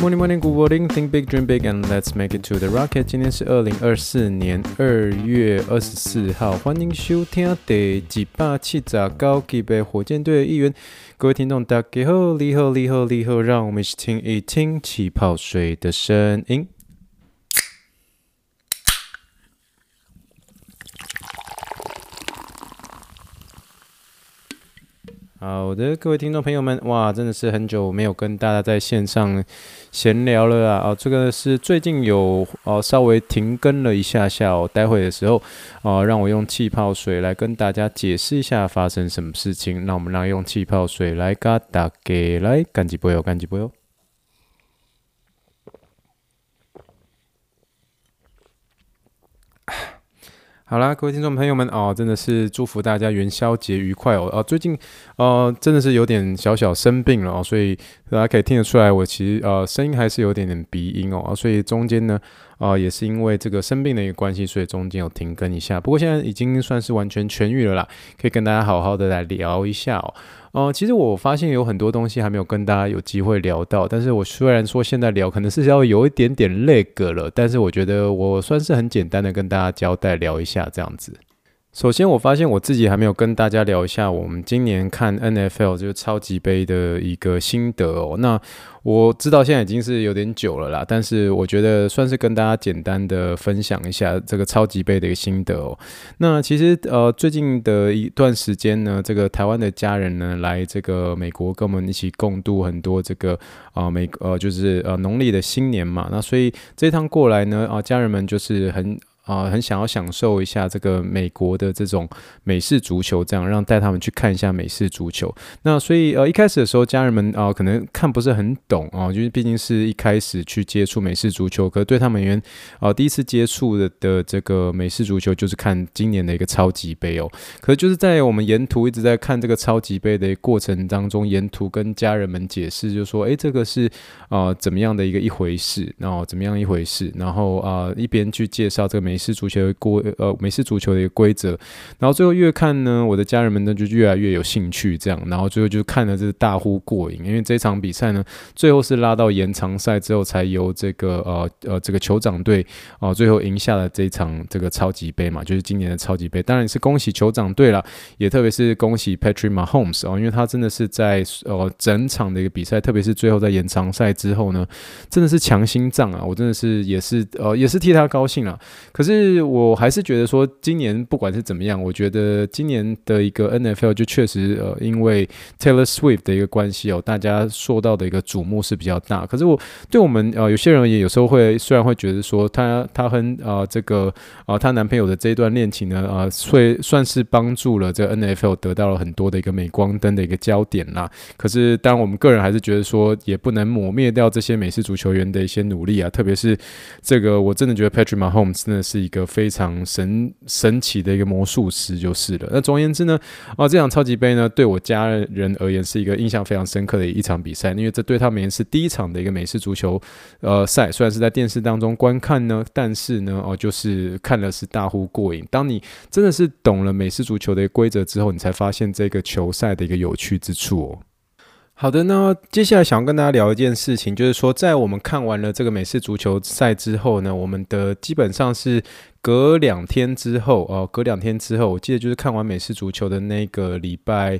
Morning, morning, good morning. Think big, dream big, and let's make it to the rocket. 今天是二零二四年二月二十四号，欢迎收听第几把气炸高级别火箭队的一员。各位听众，大家好，你好，你好，你好，让我们一起听一听气泡水的声音。好的，各位听众朋友们，哇，真的是很久没有跟大家在线上闲聊了啊！哦，这个是最近有哦稍微停更了一下下哦，待会的时候哦，让我用气泡水来跟大家解释一下发生什么事情。那我们来用气泡水来给大家来干几杯哦，干几杯哦。好啦，各位听众朋友们哦，真的是祝福大家元宵节愉快哦！哦，最近呃真的是有点小小生病了哦，所以大家可以听得出来，我其实呃声音还是有点点鼻音哦，所以中间呢啊、也是因为这个生病的一个关系，所以中间有停更一下。不过现在已经算是完全痊愈了啦，可以跟大家好好的来聊一下哦。哦，其实我发现有很多东西还没有跟大家有机会聊到，但是我虽然说现在聊可能是要有一点点累个了，但是我觉得我算是很简单的跟大家交代聊一下这样子。首先，我发现我自己还没有跟大家聊一下我们今年看 NFL 就是超级杯的一个心得哦。那我知道现在已经是有点久了啦，但是我觉得算是跟大家简单的分享一下这个超级杯的一个心得哦。那其实呃最近的一段时间呢，这个台湾的家人呢来这个美国跟我们一起共度很多这个啊、呃、美呃就是呃农历的新年嘛。那所以这趟过来呢啊、家人们就是很。啊、很想要享受一下这个美国的这种美式足球，这样让带他们去看一下美式足球。那所以呃，一开始的时候，家人们啊、可能看不是很懂啊、就是毕竟是一开始去接触美式足球，可是对他们而言啊，第一次接触的的这个美式足球就是看今年的一个超级杯哦。可是就是在我们沿途一直在看这个超级杯的过程当中，沿途跟家人们解释，就说，哎，这个是啊、呃、怎么样的一个一回事，然后怎么样一回事，然后啊、一边去介绍这个美。是足球的规呃，美式足球的一个规则，然后最后越看呢，我的家人们呢就越来越有兴趣，这样，然后最后就看了这大呼过瘾，因为这场比赛呢，最后是拉到延长赛之后，才由这个呃呃这个酋长队啊、最后赢下了这一场这个超级杯嘛，就是今年的超级杯，当然是恭喜酋长队了，也特别是恭喜 Patrick Mahomes 哦，因为他真的是在呃整场的一个比赛，特别是最后在延长赛之后呢，真的是强心脏啊，我真的是也是呃也是替他高兴啊。可是我还是觉得说，今年不管是怎么样，我觉得今年的一个 NFL 就确实呃，因为 Taylor Swift 的一个关系哦，大家受到的一个瞩目是比较大。可是我对我们呃有些人也有时候会虽然会觉得说，他他和呃这个呃她男朋友的这一段恋情呢，呃会算是帮助了这个 NFL 得到了很多的一个镁光灯的一个焦点啦。可是当然我们个人还是觉得说，也不能抹灭掉这些美式足球员的一些努力啊，特别是这个我真的觉得 Patrick Mahomes 真的是。是一个非常神神奇的一个魔术师，就是了。那总而言之呢，啊，这场超级杯呢，对我家人而言是一个印象非常深刻的一场比赛，因为这对他们而言是第一场的一个美式足球呃赛。虽然是在电视当中观看呢，但是呢，哦，就是看了是大呼过瘾。当你真的是懂了美式足球的规则之后，你才发现这个球赛的一个有趣之处哦。好的，那接下来想要跟大家聊一件事情，就是说，在我们看完了这个美式足球赛之后呢，我们的基本上是隔两天之后哦，隔两天之后，我记得就是看完美式足球的那个礼拜。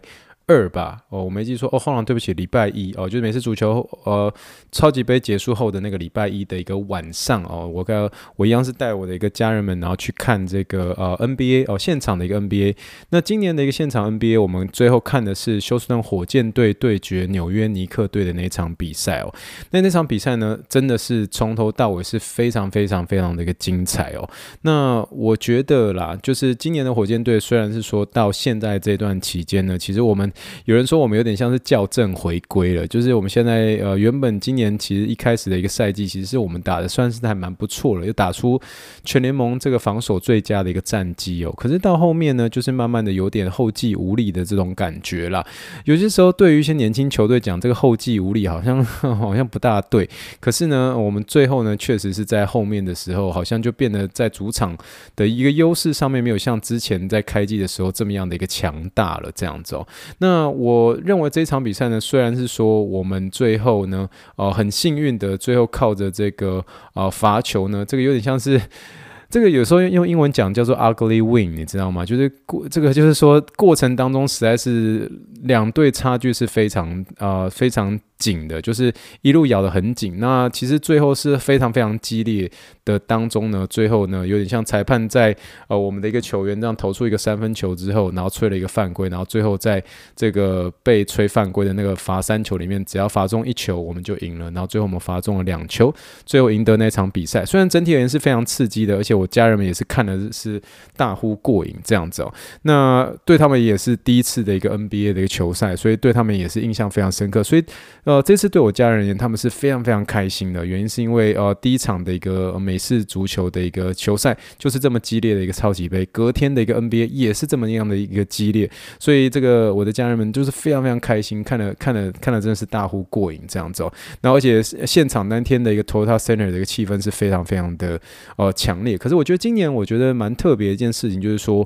二吧，哦，我没记错，哦，后来对不起，礼拜一哦，就是每次足球呃超级杯结束后的那个礼拜一的一个晚上哦，我跟我一样是带我的一个家人们，然后去看这个呃 NBA 哦现场的一个 NBA。那今年的一个现场 NBA，我们最后看的是休斯顿火箭队对决纽约尼克队的那一场比赛哦。那那场比赛呢，真的是从头到尾是非常非常非常的一个精彩哦。那我觉得啦，就是今年的火箭队虽然是说到现在这段期间呢，其实我们有人说我们有点像是校正回归了，就是我们现在呃原本今年其实一开始的一个赛季，其实是我们打的算是还蛮不错了，又打出全联盟这个防守最佳的一个战绩哦。可是到后面呢，就是慢慢的有点后继无力的这种感觉啦。有些时候对于一些年轻球队讲这个后继无力，好像 好像不大对。可是呢，我们最后呢，确实是在后面的时候，好像就变得在主场的一个优势上面没有像之前在开季的时候这么样的一个强大了，这样子哦。那那我认为这场比赛呢，虽然是说我们最后呢，呃，很幸运的最后靠着这个呃罚球呢，这个有点像是 这个有时候用英文讲叫做 ugly win，你知道吗？就是过这个就是说过程当中实在是两队差距是非常呃非常。紧的，就是一路咬得很紧。那其实最后是非常非常激烈的当中呢，最后呢有点像裁判在呃我们的一个球员这样投出一个三分球之后，然后吹了一个犯规，然后最后在这个被吹犯规的那个罚三球里面，只要罚中一球我们就赢了。然后最后我们罚中了两球，最后赢得那场比赛。虽然整体而言是非常刺激的，而且我家人们也是看的是大呼过瘾这样子哦。那对他们也是第一次的一个 NBA 的一个球赛，所以对他们也是印象非常深刻。所以。呃，这次对我家人而言，他们是非常非常开心的。原因是因为呃，第一场的一个美式足球的一个球赛就是这么激烈的一个超级杯，隔天的一个 NBA 也是这么样的一个激烈，所以这个我的家人们就是非常非常开心，看了看了看了真的是大呼过瘾这样子哦。然后而且现 场当天的一个 Toyota Center 的一个气氛是非常非常的呃强烈。可是我觉得今年我觉得蛮特别的一件事情就是说。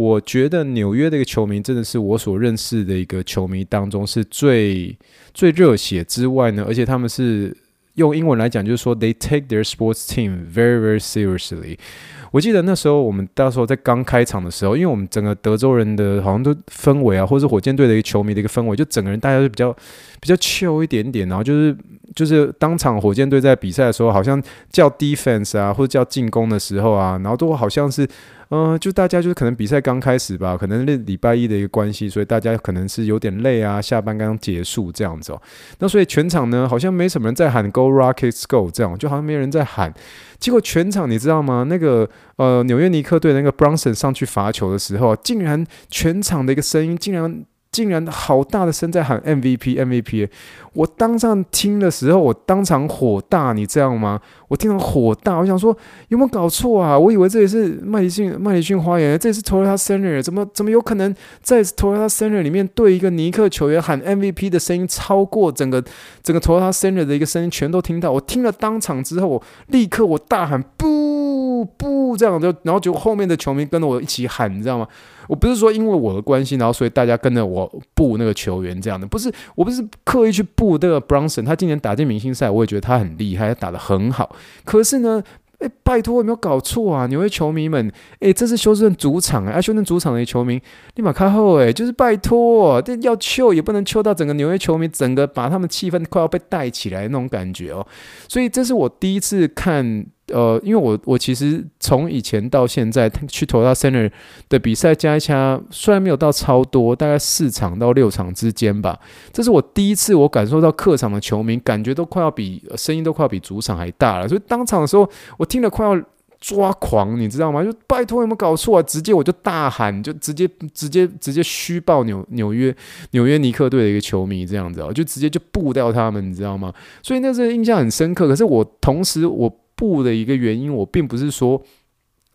我觉得纽约的一个球迷真的是我所认识的一个球迷当中是最最热血之外呢，而且他们是用英文来讲，就是说 they take their sports team very very seriously。我记得那时候我们到时候在刚开场的时候，因为我们整个德州人的好像都氛围啊，或者是火箭队的一个球迷的一个氛围，就整个人大家都比较比较 chill 一点点，然后就是就是当场火箭队在比赛的时候，好像叫 defense 啊，或者叫进攻的时候啊，然后都好像是。嗯、就大家就是可能比赛刚开始吧，可能是礼拜一的一个关系，所以大家可能是有点累啊，下班刚结束这样子哦。那所以全场呢，好像没什么人在喊 “Go Rockets Go” 这样，就好像没人在喊。结果全场你知道吗？那个呃纽约尼克队那个 Bronson 上去罚球的时候，竟然全场的一个声音竟然。竟然好大的声在喊 MVP MVP，我当场听的时候，我当场火大，你知道吗？我听到火大，我想说有没有搞错啊？我以为这里是麦迪逊麦迪逊花园，这里是 Toyota Center，怎么怎么有可能在 Toyota Center 里面对一个尼克球员喊 MVP 的声音超过整个整个 Toyota Center 的一个声音全都听到？我听了当场之后，我立刻我大喊不不这样就，然后就后面的球迷跟着我一起喊，你知道吗？我不是说因为我的关系，然后所以大家跟着我布那个球员这样的，不是，我不是刻意去布这个 Brunson，他今年打进明星赛，我也觉得他很厉害，他打得很好。可是呢，诶，拜托有没有搞错啊？纽约球迷们，诶，这是休斯顿主场啊，休斯顿主场的球迷立马开后，诶，就是拜托，这要秋也不能秋到整个纽约球迷整个把他们气氛快要被带起来那种感觉哦。所以这是我第一次看。呃，因为我我其实从以前到现在去投到 Center 的比赛加一加，虽然没有到超多，大概四场到六场之间吧。这是我第一次我感受到客场的球迷感觉都快要比声音都快要比主场还大了。所以当场的时候，我听了快要抓狂，你知道吗？就拜托有没有搞错啊？直接我就大喊，就直接直接直接虚报纽纽约纽约尼克队的一个球迷这样子哦，就直接就布掉他们，你知道吗？所以那时候印象很深刻。可是我同时我。不的一个原因，我并不是说。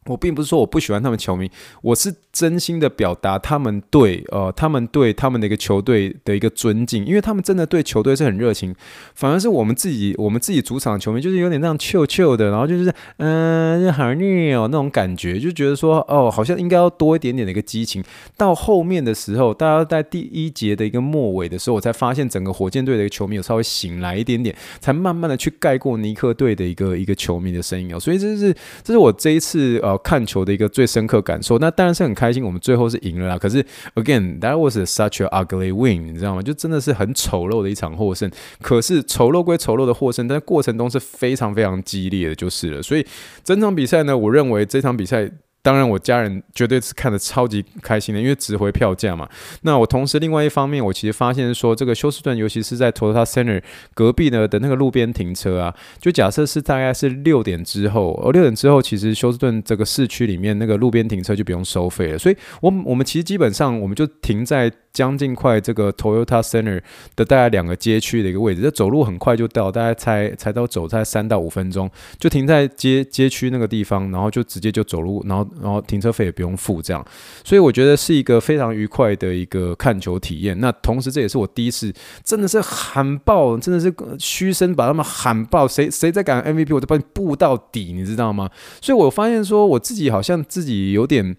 我并不是说我不喜欢他们球迷，我是真心的表达他们对呃他们对他们的一个球队的一个尊敬，因为他们真的对球队是很热情。反而是我们自己我们自己主场的球迷就是有点那样臭臭的，然后就是嗯好虐哦那种感觉，就觉得说哦好像应该要多一点点的一个激情。到后面的时候，大家在第一节的一个末尾的时候，我才发现整个火箭队的一个球迷有稍微醒来一点点，才慢慢的去盖过尼克队的一个一个球迷的声音哦。所以这是这是我这一次呃。看球的一个最深刻感受，那当然是很开心，我们最后是赢了啦。可是，again，that was such a ugly win，你知道吗？就真的是很丑陋的一场获胜。可是丑陋归丑陋的获胜，但过程中是非常非常激烈的，就是了。所以整场比赛呢，我认为这场比赛当然我家人绝对是看得超级开心的，因为值回票价嘛。那我同时另外一方面，我其实发现说，这个休斯顿，尤其是在 Toyota Center 隔壁呢的那个路边停车啊，就假设是大概是六点之后，而六点之后，其实休斯顿这个市区里面那个路边停车就不用收费了。所以，我我们其实基本上我们就停在。将近快这个 Toyota Center 的大概两个街区的一个位置，这走路很快就到，大概才才到走才三到五分钟，就停在街街区那个地方，然后就直接就走路，然后然后停车费也不用付，这样，所以我觉得是一个非常愉快的一个看球体验。那同时这也是我第一次真的是喊爆，真的是嘘声把他们喊爆，谁谁在敢 MVP，我就把你布到底，你知道吗？所以我发现说我自己好像自己有点。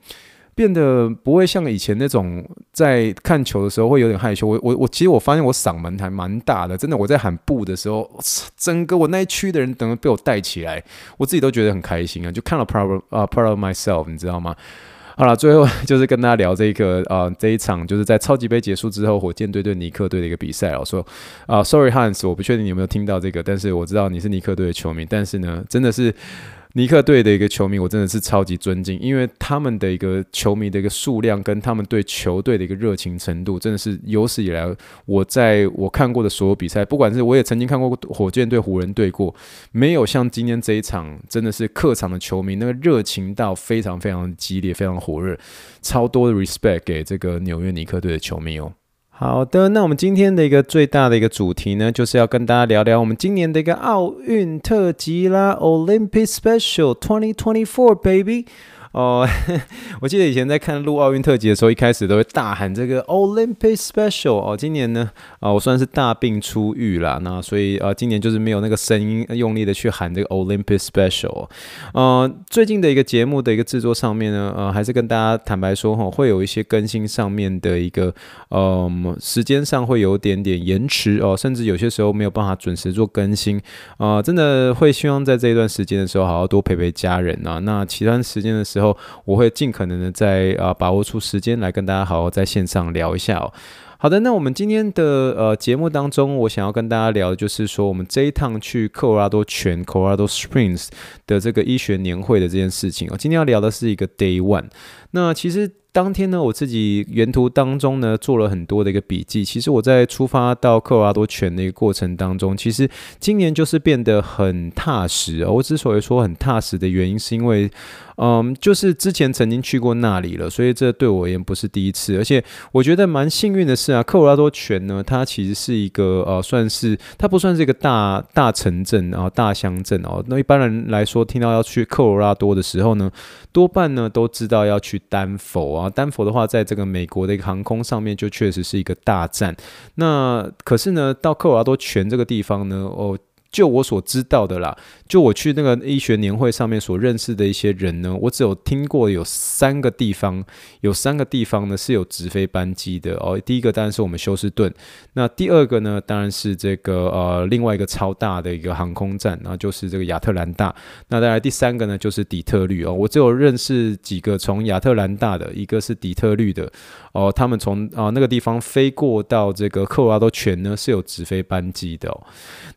变得不会像以前那种在看球的时候会有点害羞。我我我，其实我发现我嗓门还蛮大的，真的。我在喊不的时候，整个我那一区的人等于被我带起来，我自己都觉得很开心啊，就看了 proud 啊 proud of myself，你知道吗？好了，最后就是跟大家聊这个啊这一场就是在超级杯结束之后，火箭队对尼克队的一个比赛。我说啊，sorry Hans，我不确定你有没有听到这个，但是我知道你是尼克队的球迷，但是呢，真的是。尼克队的一个球迷，我真的是超级尊敬，因为他们的一个球迷的一个数量，跟他们对球队的一个热情程度，真的是有史以来我在我看过的所有比赛，不管是我也曾经看过火箭队、湖人队过，没有像今天这一场，真的是客场的球迷那个热情到非常非常激烈、非常火热，超多的 respect 给这个纽约尼克队的球迷哦。好的，那我们今天的一个最大的一个主题呢，就是要跟大家聊聊我们今年的一个奥运特辑啦，Olympic Special 2024哦，我记得以前在看录奥运特辑的时候，一开始都会大喊这个 Olympic Special 哦。今年呢，啊，我算是大病初愈啦，那所以呃，今年就是没有那个声音用力的去喊这个 Olympic Special。呃，最近的一个节目的一个制作上面呢，呃，还是跟大家坦白说哈，会有一些更新上面的一个呃时间上会有点点延迟哦，甚至有些时候没有办法准时做更新啊，真的会希望在这一段时间的时候，好好多陪陪家人啊。那其他时间的时候，我会尽可能的在啊把握出时间来跟大家好好在线上聊一下哦。好的，那我们今天的呃节目当中，我想要跟大家聊的就是说，我们这一趟去科罗拉多泉 （Colorado Springs） 的这个医学年会的这件事情哦。今天要聊的是一个 Day One。那其实。当天呢，我自己沿途当中呢做了很多的一个笔记。其实我在出发到科罗拉多泉的一个过程当中，其实今年就是变得很踏实。我之所以说很踏实的原因，是因为，嗯，就是之前曾经去过那里了，所以这对我而言不是第一次。而且我觉得蛮幸运的是啊，科罗拉多泉呢，它其实是一个呃，算是它不算是一个大大城镇啊，大乡镇哦。那一般人来说，听到要去科罗拉多的时候呢，多半呢都知道要去丹佛啊。丹佛的话，在这个美国的一个航空上面，就确实是一个大站。那可是呢，到科罗拉多泉这个地方呢，哦。就我所知道的啦，就我去那个医学年会上面所认识的一些人呢，我只有听过有三个地方，有三个地方呢是有直飞班机的哦。第一个当然是我们休斯顿，那第二个呢当然是这个呃另外一个超大的一个航空站，然后就是这个亚特兰大。那当然第三个呢就是底特律哦，我只有认识几个从亚特兰大的，一个是底特律的哦，他们从啊那个地方飞过到这个科罗拉多泉呢是有直飞班机的哦。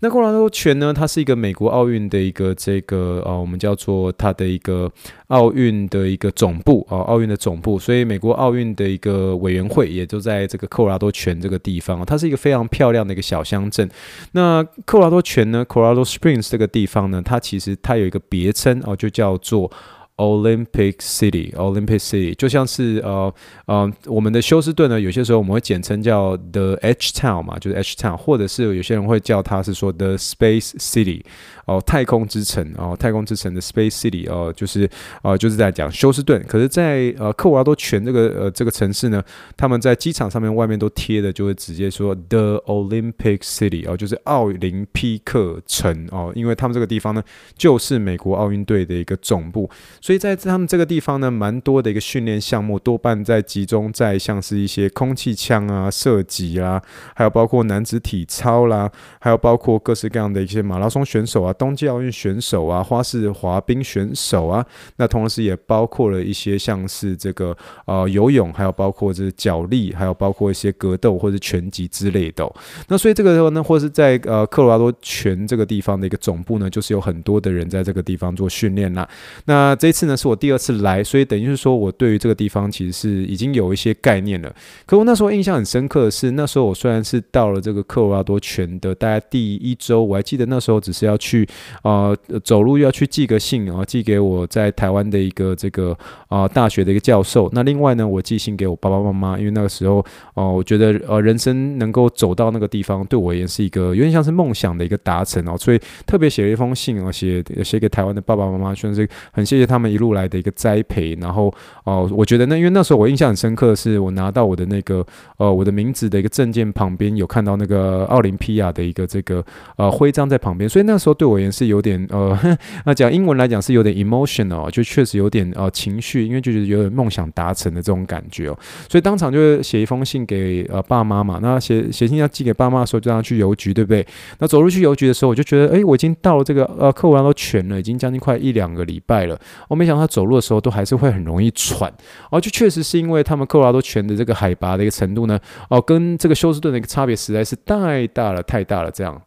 那科罗拉多泉呢，它是一个美国奥运的一个这个呃，我们叫做它的一个奥运的一个总部啊，奥运的总部。所以美国奥运的一个委员会也就在这个科罗拉多泉这个地方。它是一个非常漂亮的一个小乡镇。那科罗拉多泉呢，Colorado Springs 这个地方呢，它其实它有一个别称哦，就叫做。Olympic City，Olympic City 就像是呃呃，我们的休斯顿呢，有些时候我们会简称叫 The H Town 嘛，就是 H Town，或者是有些人会叫它是说 The Space City。哦，太空之城哦，太空之城的 Space City 哦，就是呃，就是在讲休斯顿。可是在，呃科罗拉多泉这个呃这个城市呢，他们在机场上面外面都贴的，就会直接说 The Olympic City 哦，就是奥林匹克城哦，因为他们这个地方呢，就是美国奥运队的一个总部，所以在他们这个地方呢，蛮多的一个训练项目，多半在集中在像是一些空气枪啊、射击啊，还有包括男子体操啦，还有包括各式各样的一些马拉松选手啊。冬季奥运选手啊，花式滑冰选手啊，那同时也包括了一些像是这个呃游泳，还有包括这脚力，还有包括一些格斗或者拳击之类的。那所以这个时候呢，或是在呃科罗拉多泉这个地方的一个总部呢，就是有很多的人在这个地方做训练啦。那这次呢是我第二次来，所以等于是说我对于这个地方其实是已经有一些概念了。可我那时候印象很深刻的是，那时候我虽然是到了这个科罗拉多泉的大概第一周，我还记得那时候只是要去呃走路要去寄个信，啊寄给我在台湾的一个这个啊、呃、大学的一个教授。那另外呢，我寄信给我爸爸妈妈，因为那个时候哦、我觉得呃人生能够走到那个地方，对我也是一个有点像是梦想的一个达成哦，所以特别写了一封信哦，写写给台湾的爸爸妈妈，算是很谢谢他们一路来的一个栽培。然后哦、我觉得那因为那时候我印象很深刻的是，我拿到我的那个呃我的名字的一个证件旁边有看到那个奥林匹亚的一个这个呃徽章在旁边，所以那时候对我而言是有点呃 那讲英文来讲是有点 emotional，就确实有点呃情绪，因为就是有点梦想达成的这种感觉哦，所以当场就写一封信给呃爸妈嘛，那写写信要寄给爸妈的时候，就让他去邮局，对不对？那走路去邮局的时候，我就觉得，哎，我已经到了这个呃科罗拉多泉了，已经将近快一两个礼拜了。我没想到他走路的时候都还是会很容易喘，哦，就确实是因为他们科罗拉多泉的这个海拔的一个程度呢，哦，跟这个休斯顿的一个差别实在是太大了，太大了，这样。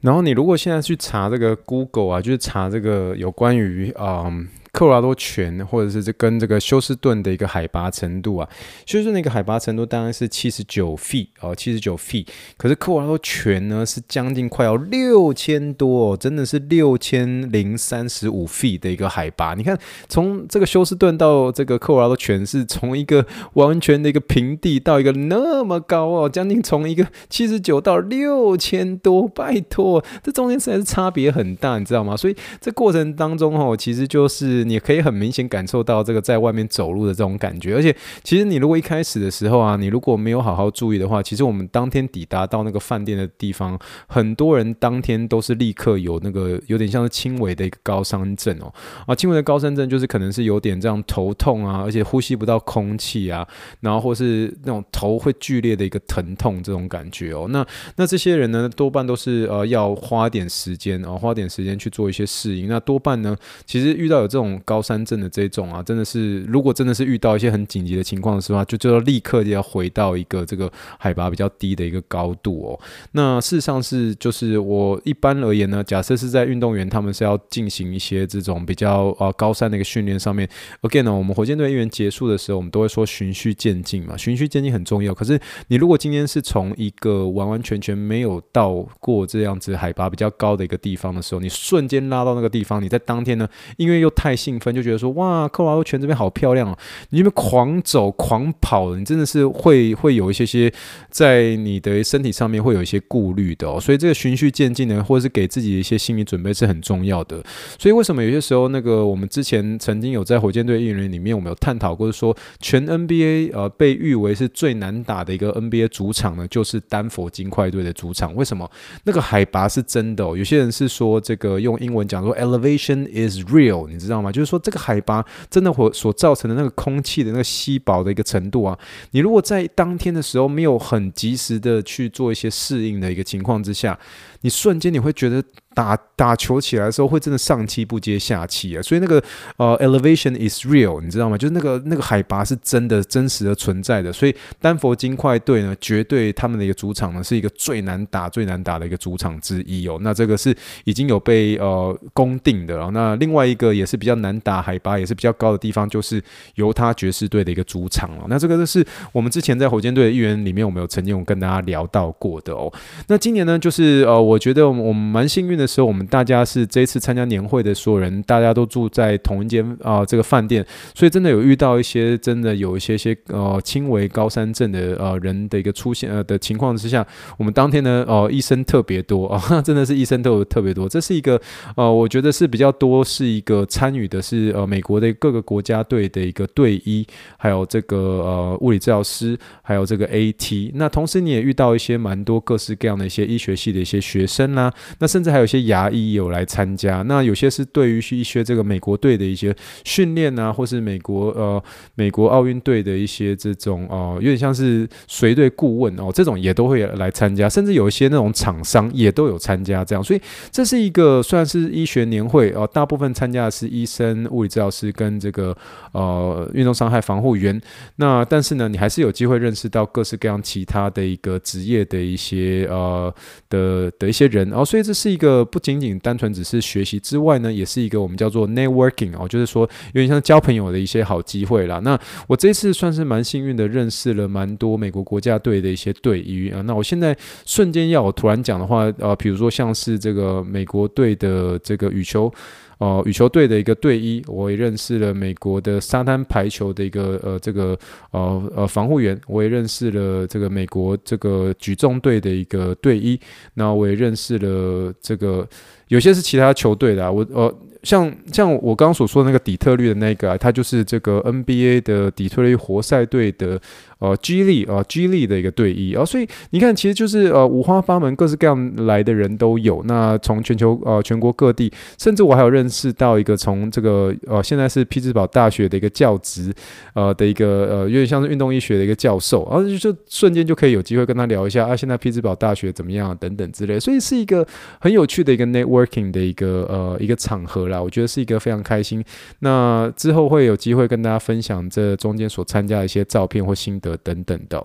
然后你如果现在去查这个 Google 啊，就是查这个有关于嗯。科罗拉多泉，或者是这跟这个休斯顿的一个海拔程度啊，休斯顿那个海拔程度当然是七十九 feet 哦，七十九 feet。可是科罗拉多泉呢是将近快要六千多，哦真的是六千零三十五 feet 的一个海拔。你看，从这个休斯顿到这个科罗拉多泉，是从一个完全的一个平地到一个那么高哦，将近从一个七十九到六千多，拜托，这中间实在是差别很大，你知道吗？所以这过程当中哦，其实就是。你可以很明显感受到这个在外面走路的这种感觉，而且其实你如果一开始的时候啊，你如果没有好好注意的话，其实我们当天抵达到那个饭店的地方，很多人当天都是立刻有那个有点像是轻微的一个高山症哦，啊，轻微的高山症就是可能是有点这样头痛啊，而且呼吸不到空气啊，然后或是那种头会剧烈的一个疼痛这种感觉哦，那那这些人呢，多半都是呃要花点时间哦，花点时间去做一些适应，那多半呢，其实遇到有这种。高山症的这种啊，真的是，如果真的是遇到一些很紧急的情况的时候，就就要立刻就要回到一个这个海拔比较低的一个高度哦。那事实上是，就是我一般而言呢，假设是在运动员他们是要进行一些这种比较呃高山的一个训练上面，again 呢，我们火箭队一员结束的时候，我们都会说循序渐进嘛，循序渐进很重要。可是你如果今天是从一个完完全全没有到过这样子海拔比较高的一个地方的时候，你瞬间拉到那个地方，你在当天呢，因为又太兴奋就觉得说哇，科罗拉多泉这边好漂亮哦！你这边狂走狂跑，你真的是会会有一些些在你的身体上面会有一些顾虑的哦。所以这个循序渐进呢，或者是给自己一些心理准备是很重要的。所以为什么有些时候那个我们之前曾经有在火箭队运营里面，我们有探讨过说，全 NBA 呃被誉为是最难打的一个 NBA 主场呢，就是丹佛金块队的主场。为什么？那个海拔是真的哦。有些人是说这个用英文讲说 elevation is real，你知道吗？就是说。这个海拔真的会所造成的那个空气的那个稀薄的一个程度啊，你如果在当天的时候没有很及时的去做一些适应的一个情况之下，你瞬间你会觉得。打打球起来的时候会真的上气不接下气啊，所以那个呃 elevation is real，你知道吗？就是那个那个海拔是真的真实的存在的。所以丹佛金块队呢，绝对他们的一个主场呢是一个最难打最难打的一个主场之一哦。那这个是已经有被呃公定的了。那另外一个也是比较难打，海拔也是比较高的地方，就是犹他爵士队的一个主场了。那这个就是我们之前在火箭队的一员里面，我们有曾经有跟大家聊到过的哦。那今年呢，就是呃，我觉得我们蛮幸运的。时候，我们大家是这一次参加年会的所有人，大家都住在同一间啊、这个饭店，所以真的有遇到一些真的有一些些呃轻微高山症的呃人的一个出现呃的情况之下，我们当天呢哦、医生特别多 啊、真的是医生都有特别多，这是一个呃我觉得是比较多是一个参与的是呃美国的各个国家队的一个队医，还有这个呃物理治疗师，还有这个 AT，那同时你也遇到一些蛮多各式各样的一些医学系的一些学生啦、那甚至还有一些。牙医有来参加，那有些是对于一些这个美国队的一些训练啊，或是美国呃美国奥运队的一些这种哦、有点像是随队顾问哦，这种也都会来参加，甚至有一些那种厂商也都有参加，这样，所以这是一个算是医学年会哦、大部分参加的是医生、物理治疗师跟这个呃运动伤害防护员，那但是呢，你还是有机会认识到各式各样其他的一个职业的一些呃的的一些人哦，所以这是一个。不仅仅单纯只是学习之外呢，也是一个我们叫做 networking 哦，就是说有点像交朋友的一些好机会啦。那我这次算是蛮幸运的，认识了蛮多美国国家队的一些队医啊。那我现在瞬间要我突然讲的话，呃，比如说像是这个美国队的这个羽球。哦，羽球队的一个队医，我也认识了美国的沙滩排球的一个呃这个呃呃防护员，我也认识了这个美国这个举重队的一个队医，那我也认识了这个有些是其他球队的啊，我呃。像像我刚刚所说的那个底特律的那个、啊，他就是这个 NBA 的底特律活塞队的呃激励啊激励的一个队医啊，所以你看，其实就是呃五花八门、各式各样来的人都有。那从全球呃全国各地，甚至我还有认识到一个从这个呃现在是匹兹堡大学的一个教职呃的一个呃有点像是运动医学的一个教授，然后就瞬间就可以有机会跟他聊一下啊，现在匹兹堡大学怎么样等等之类，所以是一个很有趣的一个 networking 的一个呃一个场合。啦，我觉得是一个非常开心。那之后会有机会跟大家分享这中间所参加的一些照片或心得等等的。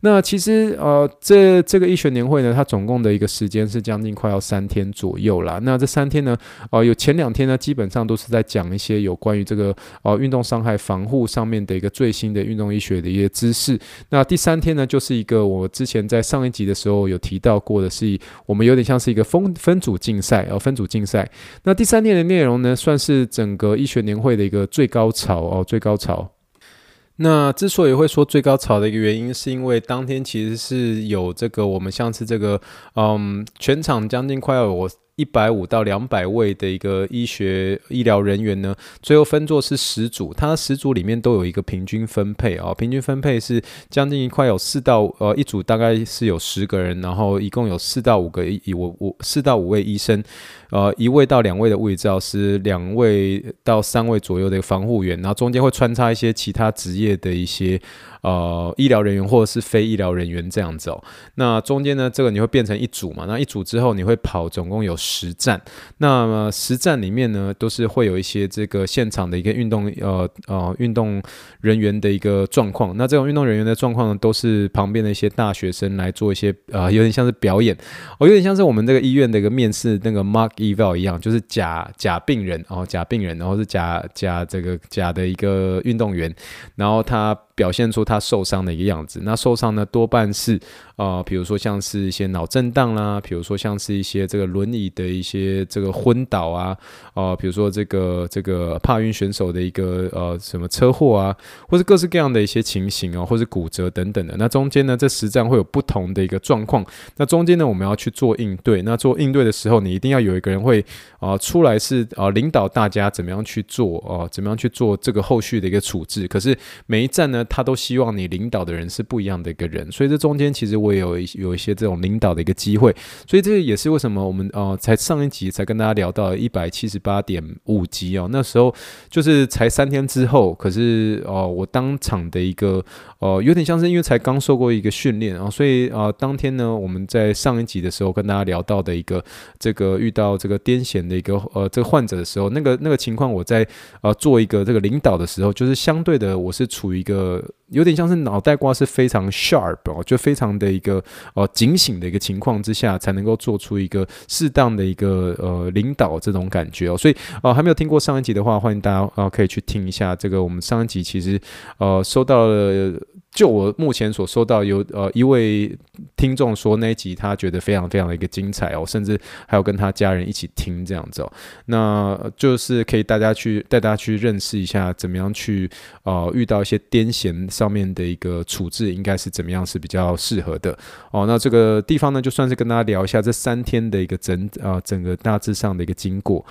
那其实呃，这这个医学年会呢，它总共的一个时间是将近快要三天左右啦。那这三天呢，呃，有前两天呢，基本上都是在讲一些有关于这个呃运动伤害防护上面的一个最新的运动医学的一些知识。那第三天呢，就是一个我之前在上一集的时候有提到过的，是我们有点像是一个分分组竞赛哦，分组竞赛。那第三天的内容呢，算是整个医学年会的一个最高潮哦，最高潮。那之所以会说最高潮的一个原因，是因为当天其实是有这个我们上次这个，嗯，全场将近快要我一百五到两百位的一个医学医疗人员呢，最后分作是十组，它十组里面都有一个平均分配啊，平均分配是将近一块有四到呃一组大概是有十个人，然后一共有四到五个医我我四到五位医生。呃，一位到两位的物理治疗师，两位到三位左右的防护员，然后中间会穿插一些其他职业的一些呃医疗人员或者是非医疗人员这样子哦。那中间呢，这个你会变成一组嘛？那一组之后你会跑，总共有十站。那么十站里面呢，都是会有一些这个现场的一个运动呃呃运动人员的一个状况。那这种运动人员的状况呢，都是旁边的一些大学生来做一些呃有点像是表演，哦，有点像是我们这个医院的一个面试那个 mock eval 一样，就是假假病人，哦假病人，然后是假假这个假的一个运动员，然后他。表现出他受伤的一个样子，那受伤呢，多半是呃，比如说像是一些脑震荡啦，比如说像是一些这个轮椅的一些这个昏倒啊，呃，比如说这个这个帕运选手的一个呃什么车祸啊，或是各式各样的一些情形啊，或是骨折等等的。那中间呢，这实战会有不同的一个状况。那中间呢，我们要去做应对。那做应对的时候，你一定要有一个人会啊、出来是啊、领导大家怎么样去做啊、怎么样去做这个后续的一个处置。可是每一站呢，他都希望你领导的人是不一样的一个人，所以这中间其实我也有一有一些这种领导的一个机会，所以这也是为什么我们呃才上一集才跟大家聊到一百七十八点五级哦，那时候就是才三天之后，可是哦、呃、我当场的一个呃有点像是因为才刚受过一个训练啊，所以啊、当天呢我们在上一集的时候跟大家聊到的一个这个遇到这个癫痫的一个呃这个患者的时候，那个那个情况我在呃做一个这个领导的时候，就是相对的我是处于一个。有点像是脑袋瓜是非常 sharp 哦，就非常的一个呃警醒的一个情况之下，才能够做出一个适当的一个呃领导这种感觉哦。所以呃还没有听过上一集的话，欢迎大家啊可以去听一下这个。我们上一集其实呃收到了。就我目前所收到有呃一位听众说那一集他觉得非常非常的一个精彩哦，甚至还有跟他家人一起听这样子哦，那就是可以大家去带大家去认识一下怎么样去呃遇到一些癫痫上面的一个处置应该是怎么样是比较适合的哦。那这个地方呢就算是跟大家聊一下这三天的一个整呃整个大致上的一个经过。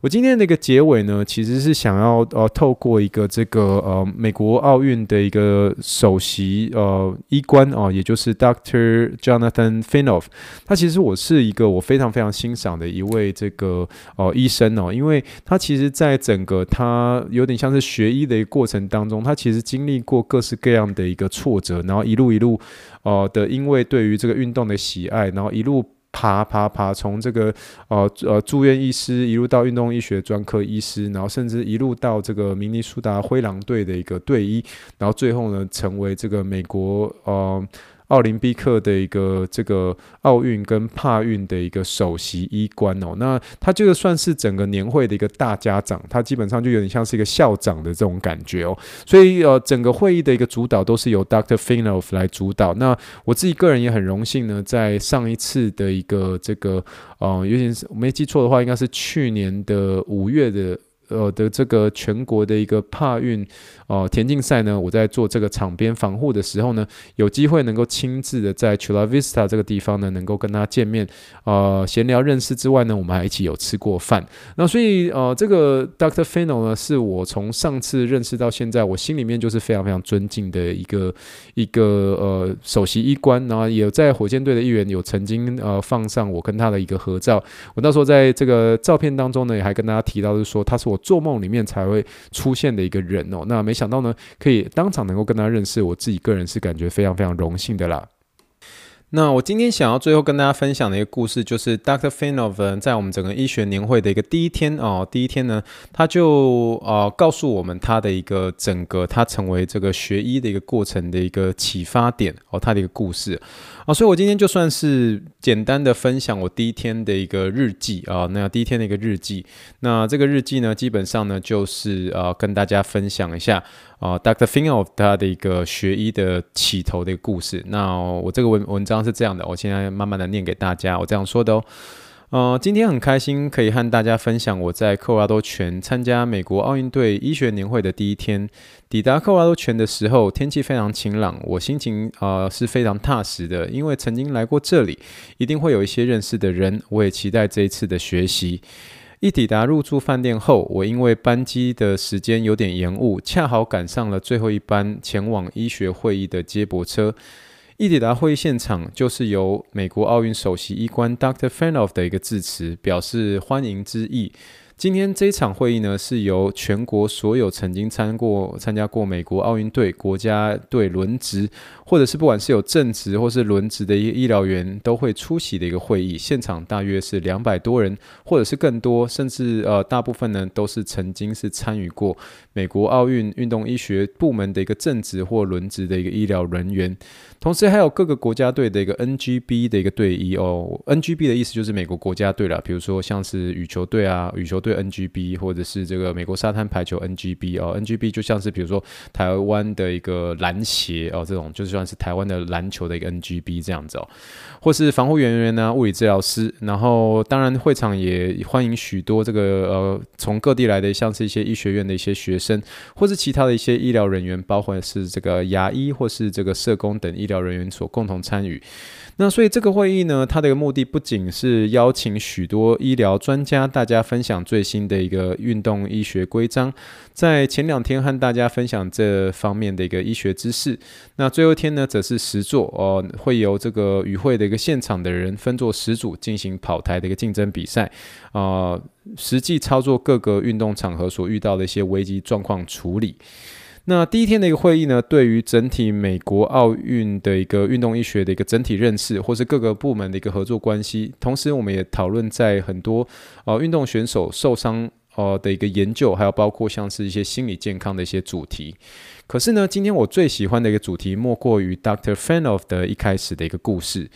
我今天的一个结尾呢，其实是想要呃透过一个这个呃美国奥运的一个首席呃医官哦、也就是 Doctor Jonathan Finoff，他其实我是一个我非常非常欣赏的一位这个呃医生哦，因为他其实在整个他有点像是学医的一个过程当中，他其实经历过各式各样的一个挫折，然后一路一路呃的因为对于这个运动的喜爱，然后一路。爬爬爬，从这个呃呃住院医师一路到运动医学专科医师，然后甚至一路到这个明尼苏达灰狼队的一个队医，然后最后呢，成为这个美国呃奥林匹克的一个这个奥运跟帕运的一个首席医官哦。那他这个算是整个年会的一个大家长，他基本上就有点像是一个校长的这种感觉哦。所以呃，整个会议的一个主导都是由 Dr. Finoff 来主导。那我自己个人也很荣幸呢，在上一次的一个这个呃，有点是没记错的话，应该是去年的五月的。呃的这个全国的一个帕运、呃、田径赛呢，我在做这个场边防护的时候呢，有机会能够亲自的在 Chula Vista 这个地方呢，能够跟他见面，呃闲聊认识之外呢，我们还一起有吃过饭。那所以呃这个 Dr. Fino 呢，是我从上次认识到现在，我心里面就是非常非常尊敬的一个一个呃首席医官，然后也有在火箭队的一员有曾经呃放上我跟他的一个合照。我那时候在这个照片当中呢，也还跟大家提到，就是说他是我。做梦里面才会出现的一个人哦，那没想到呢，可以当场能够跟他认识，我自己个人是感觉非常非常荣幸的啦。那我今天想要最后跟大家分享的一个故事，就是 Dr. Finoff 在我们整个医学年会的一个第一天哦，第一天呢，他就呃告诉我们他的一个整个他成为这个学医的一个过程的一个启发点哦，他的一个故事。啊，所以我今天就算是简单的分享我第一天的一个日记啊，那第一天的一个日记，那这个日记呢，基本上呢就是呃跟大家分享一下啊，Dr. Finoff 他的一个学医的起头的一个故事。那我这个文文章是这样的，我现在慢慢的念给大家，我这样说的哦。呃，今天很开心可以和大家分享我在科罗拉多泉参加美国奥运队医学年会的第一天。抵达科罗拉多泉的时候，天气非常晴朗，我心情呃是非常踏实的，因为曾经来过这里，一定会有一些认识的人。我也期待这一次的学习。一抵达入住饭店后，我因为班机的时间有点延误，恰好赶上了最后一班前往医学会议的接驳车。一抵达会议现场，就是由美国奥运首席医官 Dr. Finoff 的一个致辞，表示欢迎之意。今天这一场会议呢，是由全国所有曾经参过参加过美国奥运队国家队轮值，或者是不管是有正职或是轮职的一个医疗员都会出席的一个会议。现场大约是两百多人，或者是更多，甚至呃大部分呢都是曾经是参与过美国奥运运动医学部门的一个正职或轮职的一个医疗人员。同时还有各个国家队的一个 NGB 的一个队医哦，NGB 的意思就是美国国家队啦，比如说像是羽球队啊，羽球队 NGB，或者是这个美国沙滩排球 NGB 哦，NGB 就像是比如说台湾的一个篮协哦，这种就是算是台湾的篮球的一个 NGB 这样子哦，或是防护人员呢，物理治疗师，然后当然会场也欢迎许多这个呃从各地来的，像是一些医学院的一些学生，或是其他的一些医疗人员，包括是这个牙医或是这个社工等医。医疗人员所共同参与，那所以这个会议呢，它的一个目的不仅是邀请许多医疗专家，大家分享最新的一个运动医学规章，在前两天和大家分享这方面的一个医学知识，那最后一天呢，则是实座哦，会由这个与会的一个现场的人分作十组进行跑台的一个竞争比赛啊，呃，实际操作各个运动场合所遇到的一些危机状况处理。那第一天的一个会议呢，对于整体美国奥运的一个运动医学的一个整体认识，或是各个部门的一个合作关系，同时我们也讨论在很多呃运动选手受伤呃的一个研究，还有包括像是一些心理健康的一些主题。可是呢，今天我最喜欢的一个主题，莫过于 Doctor Fanoff 的一开始的一个故事。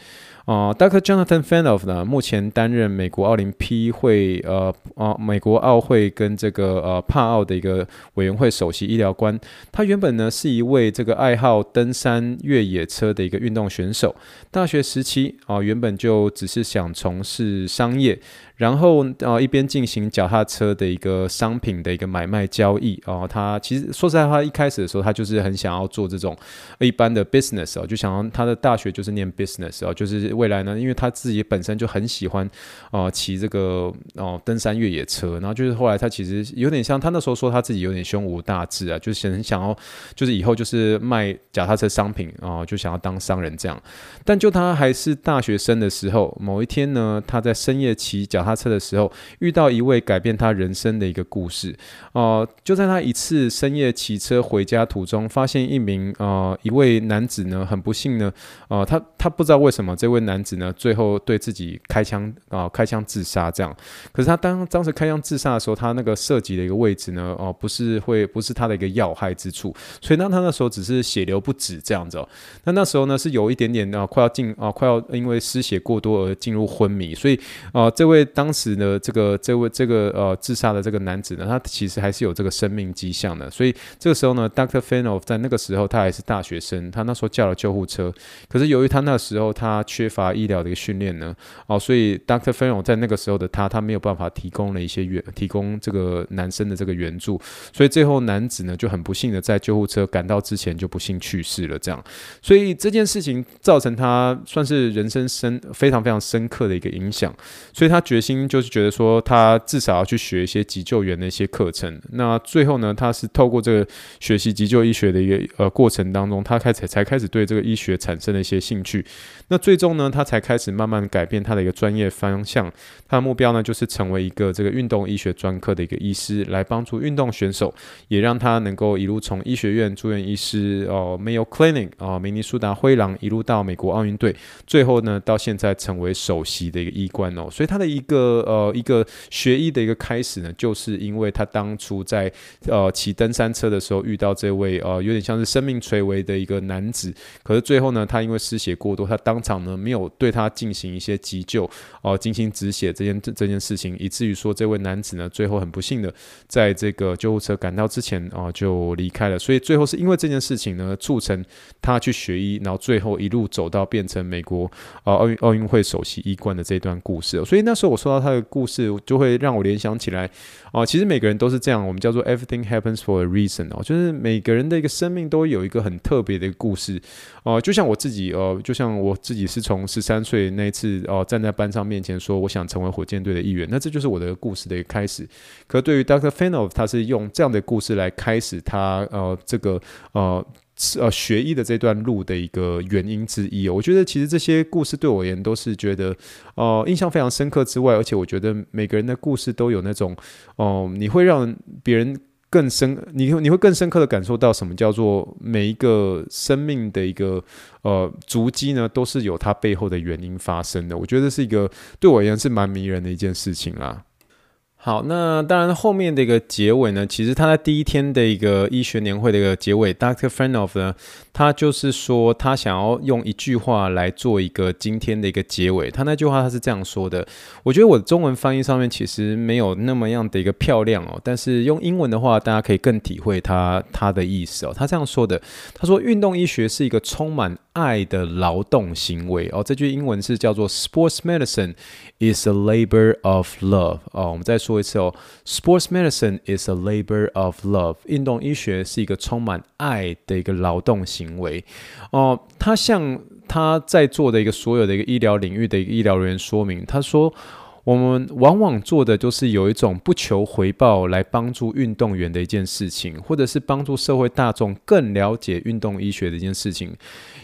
啊、呃、Dr. Jonathan f a n o f 呢，目前担任美国奥林匹会呃啊美国奥会跟这个呃帕奥的一个委员会首席医疗官。他原本呢是一位这个爱好登山越野车的一个运动选手。大学时期啊、原本就只是想从事商业。然后啊，一边进行脚踏车的一个商品的一个买卖交易哦，他其实说实在话，一开始的时候他就是很想要做这种一般的 business 哦，就想要他的大学就是念 business 哦，就是未来呢，因为他自己本身就很喜欢哦骑这个哦登山越野车，然后就是后来他其实有点像他那时候说他自己有点胸无大志啊，就是很想要就是以后就是卖脚踏车商品啊，就想要当商人这样。但就他还是大学生的时候，某一天呢，他在深夜骑脚踏车的时候，遇到一位改变他人生的一个故事。哦、就在他一次深夜骑车回家途中，发现一名呃一位男子呢，很不幸呢，呃，他他不知道为什么这位男子呢，最后对自己开枪啊、开枪自杀这样。可是他当当时开枪自杀的时候，他那个射击的一个位置呢，哦、不是会不是他的一个要害之处，所以当他那时候只是血流不止这样子哦。那那时候呢是有一点点啊、快要进啊、快要因为失血过多而进入昏迷，所以啊、这位当时呢这个这位这个呃自杀的这个男子呢，他其实还是有这个生命迹象的。所以这个时候呢，Dr. Fanoff 在那个时候他还是大学生，他那时候叫了救护车，可是由于他那时候他缺乏医疗的一个训练呢，哦，所以 Doctor Fanoff 在那个时候的他，他没有办法提供了一些援，提供这个男生的这个援助，所以最后男子呢就很不幸的在救护车赶到之前就不幸去世了。这样，所以这件事情造成他算是人生深非常非常深刻的一个影响，所以他决心就是觉得说他至少要去学一些急救员的一些课程。那最后呢，他是透过这个学习急救医学的一个呃过程当中，他开始才开始对这个医学产生了一些兴趣。那最终呢，那他才开始慢慢改变他的一个专业方向。他的目标呢，就是成为一个这个运动医学专科的一个医师，来帮助运动选手，也让他能够一路从医学院住院医师哦，Mayo Clinic 啊，明尼苏达灰狼，一路到美国奥运队，最后呢，到现在成为首席的一个医官哦。所以他的一个呃一个学医的一个开始呢，就是因为他当初在呃骑登山车的时候遇到这位呃有点像是生命垂危的一个男子，可是最后呢，他因为失血过多，他当场呢没有对他进行一些急救哦，进行止血。这件这件事情，以至于说这位男子呢，最后很不幸的，在这个救护车赶到之前啊，就离开了。所以最后是因为这件事情呢，促成他去学医，然后最后一路走到变成美国啊奥运奥运会首席医官的这段故事。所以那时候我说到他的故事，就会让我联想起来啊，其实每个人都是这样，我们叫做 everything happens for a reason 哦，就是每个人的一个生命都有一个很特别的故事哦，就像我自己呃，就像我自己是从十三岁那一次哦，站在班上面前说我想成为火箭队的一员，那这就是我的故事的一个开始。可对于 Dr. Fano，他是用这样的故事来开始他呃这个呃呃学医的这段路的一个原因之一。我觉得其实这些故事对我而言都是觉得呃印象非常深刻之外，而且我觉得每个人的故事都有那种哦、你会让别人。更深，你你会更深刻的感受到什么叫做每一个生命的一个呃足迹呢，都是有它背后的原因发生的。我觉得是一个对我而言是蛮迷人的一件事情啦。好，那当然后面的一个结尾呢，其实他在第一天的一个医学年会的一个结尾，Dr. Fanoff 呢，他就是说他想要用一句话来做一个今天的一个结尾。他那句话他是这样说的，我觉得我的中文翻译上面其实没有那么样的一个漂亮哦，但是用英文的话，大家可以更体会他他的意思哦。他这样说的，他说运动医学是一个充满爱的劳动行为哦。这句英文是叫做 Sports medicine is a labor of love 哦。我们再说。一次哦，Sports medicine is a labor of love。运动医学是一个充满爱的一个劳动行为哦。他向他在座的一个所有的一个医疗领域的一个医疗人员说明，他说。我们往往做的就是有一种不求回报来帮助运动员的一件事情，或者是帮助社会大众更了解运动医学的一件事情。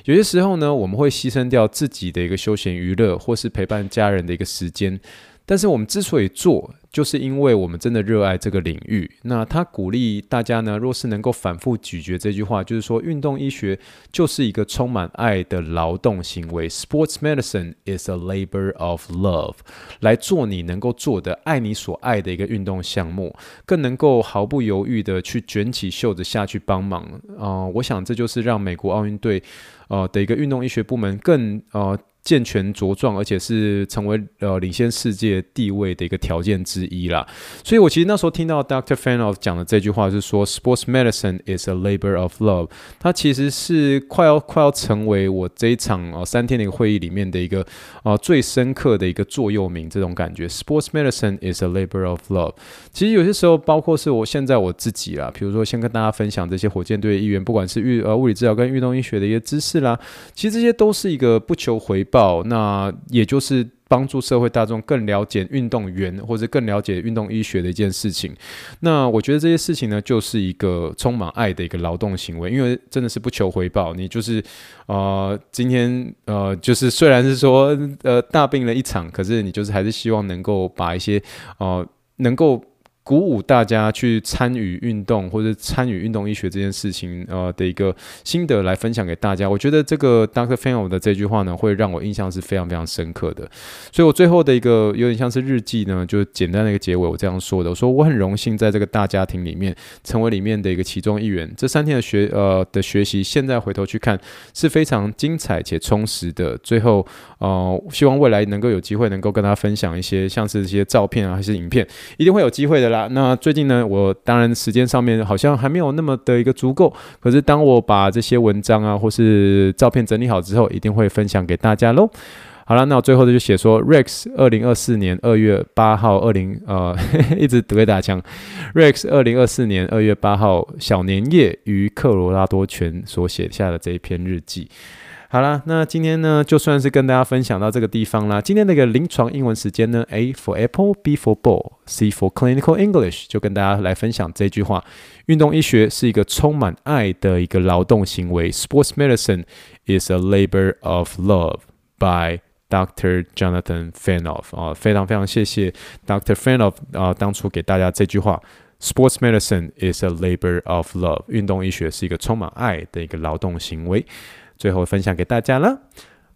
有些时候呢，我们会牺牲掉自己的一个休闲娱乐，或是陪伴家人的一个时间。但是我们之所以做，就是因为我们真的热爱这个领域。那他鼓励大家呢，若是能够反复咀嚼这句话，就是说，运动医学就是一个充满爱的劳动行为。Sports medicine is a labor of love，来做你能够做的、爱你所爱的一个运动项目，更能够毫不犹豫的去卷起袖子下去帮忙。啊、我想这就是让美国奥运队呃的一个运动医学部门更呃。健全茁壮，而且是成为呃领先世界地位的一个条件之一啦。所以我其实那时候听到 Dr. Fanoff 讲的这句话是说，Sports medicine is a labor of love。它其实是快要快要成为我这一场哦、呃、三天的一个会议里面的一个啊、呃、最深刻的一个座右铭。这种感觉，Sports medicine is a labor of love。其实有些时候，包括是我现在我自己啦，比如说先跟大家分享这些火箭队的医员，不管是运呃物理治疗跟运动医学的一些知识啦，其实这些都是一个不求回报。那也就是帮助社会大众更了解运动员，或者更了解运动医学的一件事情。那我觉得这些事情呢，就是一个充满爱的一个劳动行为，因为真的是不求回报。你就是呃，今天呃，就是虽然是说呃大病了一场，可是你就是还是希望能够把一些呃能够。鼓舞大家去参与运动或者参与运动医学这件事情，呃的一个心得来分享给大家。我觉得这个 Dr. f a n o 的这句话呢，会让我印象是非常非常深刻的。所以我最后的一个有点像是日记呢，就简单的一个结尾，我这样说的：我说我很荣幸在这个大家庭里面成为里面的一个其中一员。这三天的学呃的学习，现在回头去看是非常精彩且充实的。最后呃，希望未来能够有机会能够跟大家分享一些像是一些照片啊，还是影片，一定会有机会的啦。那最近呢，我当然时间上面好像还没有那么的一个足够，可是当我把这些文章啊或是照片整理好之后，一定会分享给大家喽。好了，那我最后的就写说，Rex 二零二四年二月八号，二零呃 一直对打枪，Rex 二零二四年二月八号小年夜于科罗拉多泉所写下的这一篇日记。好啦，那今天呢，就算是跟大家分享到这个地方啦。今天那个临床英文时间呢，A for Apple，B for Ball，C for Clinical English，就跟大家来分享这句话：运动医学是一个充满爱的一个劳动行为。Sports medicine is a labor of love by Dr. Jonathan Fanof。啊，非常非常谢谢 Dr. Fanof 啊，当初给大家这句话：Sports medicine is a labor of love。运动医学是一个充满爱的一个劳动行为。最后分享给大家了。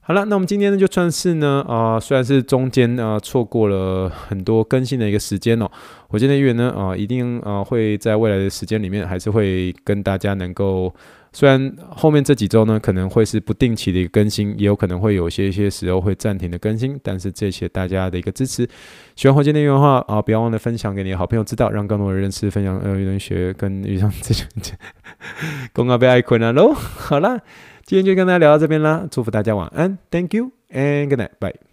好了，那我们今天呢就算是呢啊、虽然是中间啊、错过了很多更新的一个时间哦，火箭的预呢啊、一定啊、会在未来的时间里面还是会跟大家能够，虽然后面这几周呢可能会是不定期的一个更新，也有可能会有些一些时候会暂停的更新，但是谢谢大家的一个支持。喜欢我今天内容的话啊、不要忘了分享给你的好朋友知道，让更多人认识分享呃运动学跟遇上这些 公告被爱困了喽。好了。今天就跟大家聊到这边啦，祝福大家晚安，Thank you and good night，bye。